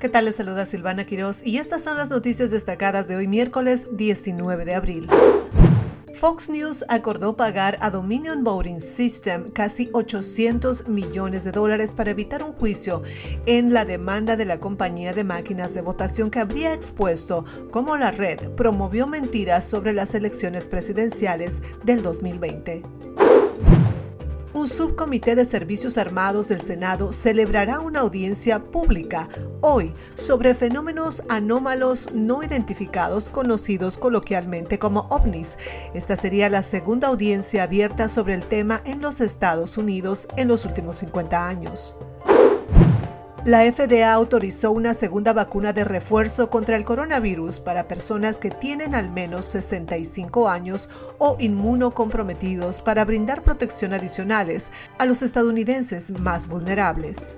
¿Qué tal? Les saluda Silvana Quiroz y estas son las noticias destacadas de hoy miércoles 19 de abril. Fox News acordó pagar a Dominion Voting System casi 800 millones de dólares para evitar un juicio en la demanda de la compañía de máquinas de votación que habría expuesto cómo la red promovió mentiras sobre las elecciones presidenciales del 2020 un subcomité de servicios armados del Senado celebrará una audiencia pública hoy sobre fenómenos anómalos no identificados conocidos coloquialmente como ovnis. Esta sería la segunda audiencia abierta sobre el tema en los Estados Unidos en los últimos 50 años. La FDA autorizó una segunda vacuna de refuerzo contra el coronavirus para personas que tienen al menos 65 años o inmunocomprometidos para brindar protección adicionales a los estadounidenses más vulnerables.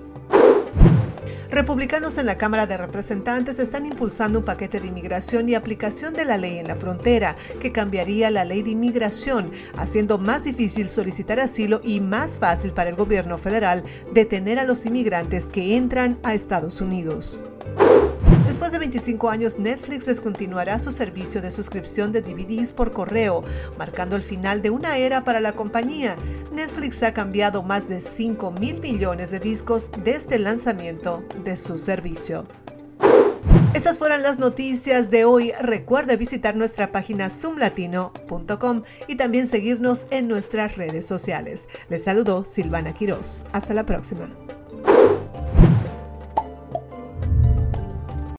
Republicanos en la Cámara de Representantes están impulsando un paquete de inmigración y aplicación de la ley en la frontera que cambiaría la ley de inmigración, haciendo más difícil solicitar asilo y más fácil para el gobierno federal detener a los inmigrantes que entran a Estados Unidos. Después de 25 años, Netflix descontinuará su servicio de suscripción de DVDs por correo, marcando el final de una era para la compañía. Netflix ha cambiado más de 5 mil millones de discos desde el lanzamiento de su servicio. Estas fueron las noticias de hoy. Recuerda visitar nuestra página zoomlatino.com y también seguirnos en nuestras redes sociales. Les saludo Silvana Quiroz. Hasta la próxima.